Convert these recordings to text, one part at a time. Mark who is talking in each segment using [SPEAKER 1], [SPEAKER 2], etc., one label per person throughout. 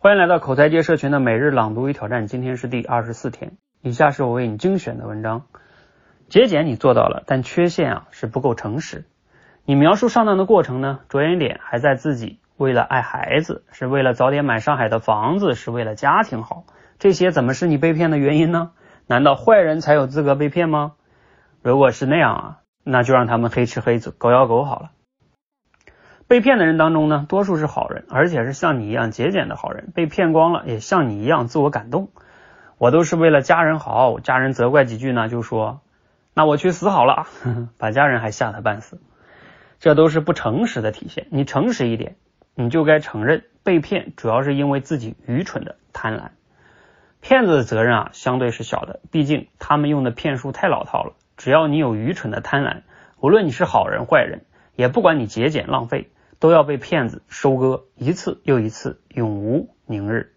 [SPEAKER 1] 欢迎来到口才界社群的每日朗读与挑战，今天是第二十四天。以下是我为你精选的文章。节俭你做到了，但缺陷啊是不够诚实。你描述上当的过程呢，着眼点还在自己为了爱孩子，是为了早点买上海的房子，是为了家庭好。这些怎么是你被骗的原因呢？难道坏人才有资格被骗吗？如果是那样啊，那就让他们黑吃黑走，狗咬狗好了。被骗的人当中呢，多数是好人，而且是像你一样节俭的好人。被骗光了，也像你一样自我感动。我都是为了家人好，家人责怪几句呢，就说那我去死好了，把家人还吓得半死。这都是不诚实的体现。你诚实一点，你就该承认被骗主要是因为自己愚蠢的贪婪。骗子的责任啊，相对是小的，毕竟他们用的骗术太老套了。只要你有愚蠢的贪婪，无论你是好人坏人，也不管你节俭浪费，都要被骗子收割一次又一次，永无宁日。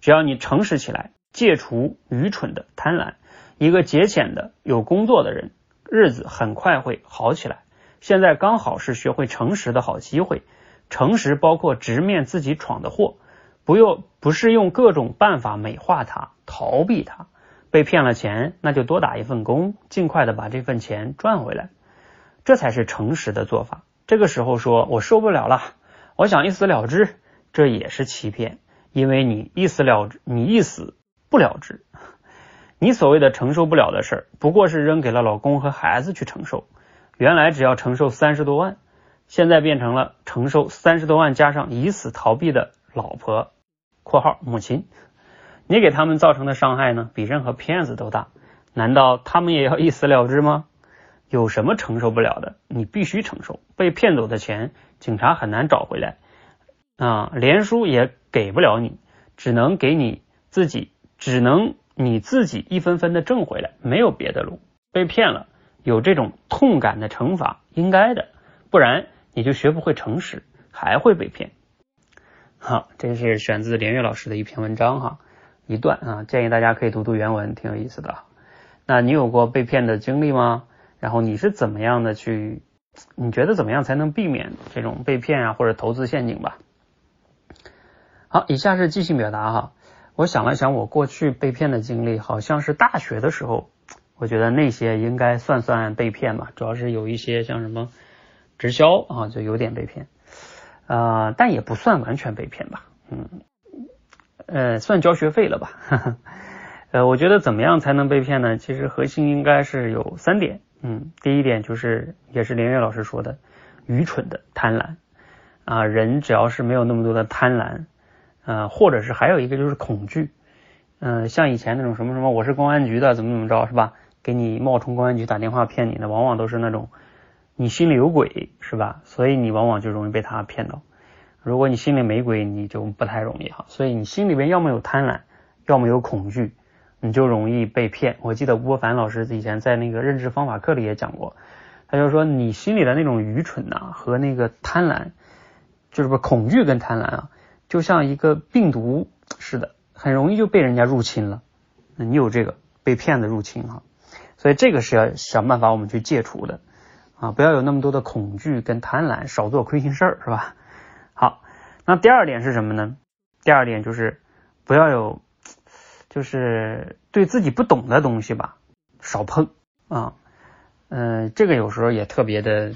[SPEAKER 1] 只要你诚实起来，戒除愚蠢的贪婪，一个节俭的有工作的人，日子很快会好起来。现在刚好是学会诚实的好机会。诚实包括直面自己闯的祸，不用不是用各种办法美化它、逃避它。被骗了钱，那就多打一份工，尽快的把这份钱赚回来，这才是诚实的做法。这个时候说我受不了了，我想一死了之，这也是欺骗，因为你一死了之，你一死不了之。你所谓的承受不了的事儿，不过是扔给了老公和孩子去承受。原来只要承受三十多万，现在变成了承受三十多万加上以死逃避的老婆（括号母亲）。你给他们造成的伤害呢，比任何骗子都大。难道他们也要一死了之吗？有什么承受不了的？你必须承受。被骗走的钱，警察很难找回来啊，连书也给不了你，只能给你自己，只能你自己一分分的挣回来，没有别的路。被骗了，有这种痛感的惩罚，应该的，不然你就学不会诚实，还会被骗。好，这是选自连岳老师的一篇文章哈。一段啊，建议大家可以读读原文，挺有意思的。那你有过被骗的经历吗？然后你是怎么样的去？你觉得怎么样才能避免这种被骗啊，或者投资陷阱吧？好，以下是即兴表达哈。我想了想，我过去被骗的经历，好像是大学的时候，我觉得那些应该算算被骗吧。主要是有一些像什么直销啊，就有点被骗啊，但也不算完全被骗吧。嗯。呃，算交学费了吧？呃，我觉得怎么样才能被骗呢？其实核心应该是有三点。嗯，第一点就是也是连岳老师说的，愚蠢的贪婪啊，人只要是没有那么多的贪婪，呃，或者是还有一个就是恐惧。嗯，像以前那种什么什么我是公安局的，怎么怎么着是吧？给你冒充公安局打电话骗你的，往往都是那种你心里有鬼是吧？所以你往往就容易被他骗到。如果你心里没鬼，你就不太容易哈。所以你心里边要么有贪婪，要么有恐惧，你就容易被骗。我记得吴伯凡老师以前在那个认知方法课里也讲过，他就说你心里的那种愚蠢呐和那个贪婪，就是不恐惧跟贪婪啊，就像一个病毒似的，很容易就被人家入侵了。你有这个被骗的入侵哈，所以这个是要想办法我们去戒除的啊，不要有那么多的恐惧跟贪婪，少做亏心事儿是吧？好，那第二点是什么呢？第二点就是不要有，就是对自己不懂的东西吧，少碰啊。嗯，这个有时候也特别的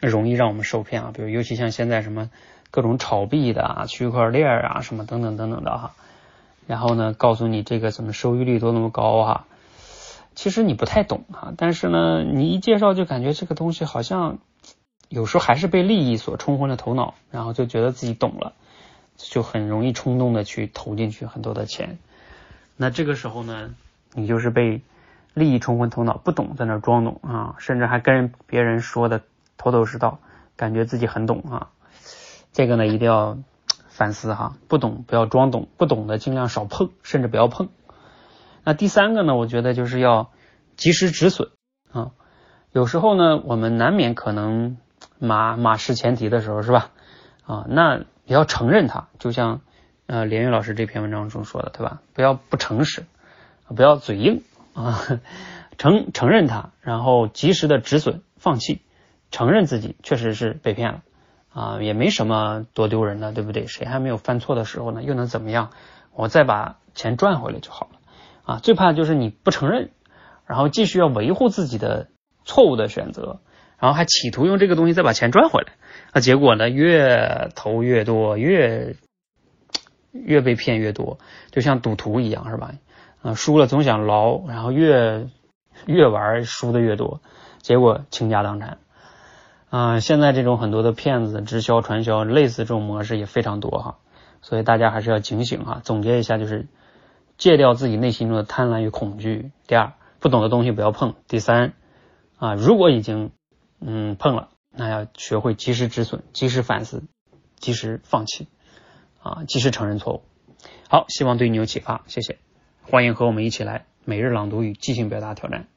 [SPEAKER 1] 容易让我们受骗啊。比如，尤其像现在什么各种炒币的啊、区块链啊什么等等等等的哈。然后呢，告诉你这个怎么收益率都那么高哈，其实你不太懂哈。但是呢，你一介绍就感觉这个东西好像。有时候还是被利益所冲昏了头脑，然后就觉得自己懂了，就很容易冲动的去投进去很多的钱。那这个时候呢，你就是被利益冲昏头脑，不懂在那装懂啊，甚至还跟别人说的头头是道，感觉自己很懂啊。这个呢一定要反思哈，不懂不要装懂，不懂的尽量少碰，甚至不要碰。那第三个呢，我觉得就是要及时止损啊。有时候呢，我们难免可能。马马失前蹄的时候是吧？啊，那也要承认它，就像呃连云老师这篇文章中说的，对吧？不要不诚实，不要嘴硬啊，承承认它，然后及时的止损，放弃，承认自己确实是被骗了啊，也没什么多丢人的，对不对？谁还没有犯错的时候呢？又能怎么样？我再把钱赚回来就好了啊！最怕就是你不承认，然后继续要维护自己的错误的选择，然后还企图用这个东西再把钱赚回来，那结果呢，越投越多，越越被骗越多，就像赌徒一样，是吧？啊，输了总想捞，然后越越玩输的越多，结果倾家荡产。啊，现在这种很多的骗子、直销、传销，类似这种模式也非常多哈，所以大家还是要警醒哈。总结一下，就是戒掉自己内心中的贪婪与恐惧。第二，不懂的东西不要碰。第三，啊，如果已经嗯碰了，那要学会及时止损、及时反思、及时放弃，啊，及时承认错误。好，希望对你有启发，谢谢。欢迎和我们一起来每日朗读与即兴表达挑战。